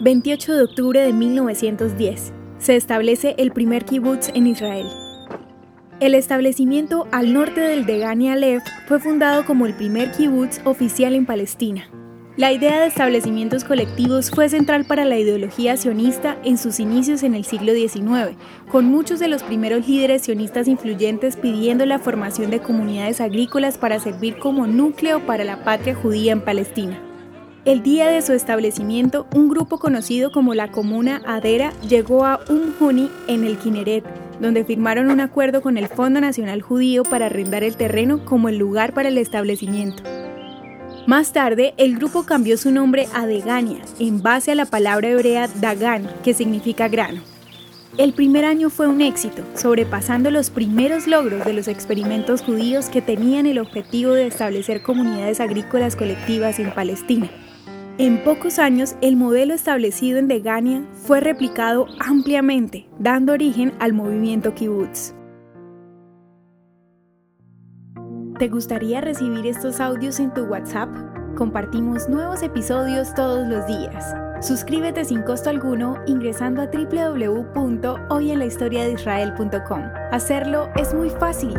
28 de octubre de 1910. Se establece el primer kibutz en Israel. El establecimiento al norte del Degani Aleph fue fundado como el primer kibutz oficial en Palestina. La idea de establecimientos colectivos fue central para la ideología sionista en sus inicios en el siglo XIX, con muchos de los primeros líderes sionistas influyentes pidiendo la formación de comunidades agrícolas para servir como núcleo para la patria judía en Palestina. El día de su establecimiento, un grupo conocido como la Comuna Adera llegó a Umhuni en el Kineret, donde firmaron un acuerdo con el Fondo Nacional Judío para arrendar el terreno como el lugar para el establecimiento. Más tarde, el grupo cambió su nombre a Degania, en base a la palabra hebrea Dagan, que significa grano. El primer año fue un éxito, sobrepasando los primeros logros de los experimentos judíos que tenían el objetivo de establecer comunidades agrícolas colectivas en Palestina. En pocos años, el modelo establecido en Degania fue replicado ampliamente, dando origen al movimiento kibbutz. ¿Te gustaría recibir estos audios en tu WhatsApp? Compartimos nuevos episodios todos los días. Suscríbete sin costo alguno ingresando a www.hoyenlahistoriadeisrael.com. Hacerlo es muy fácil.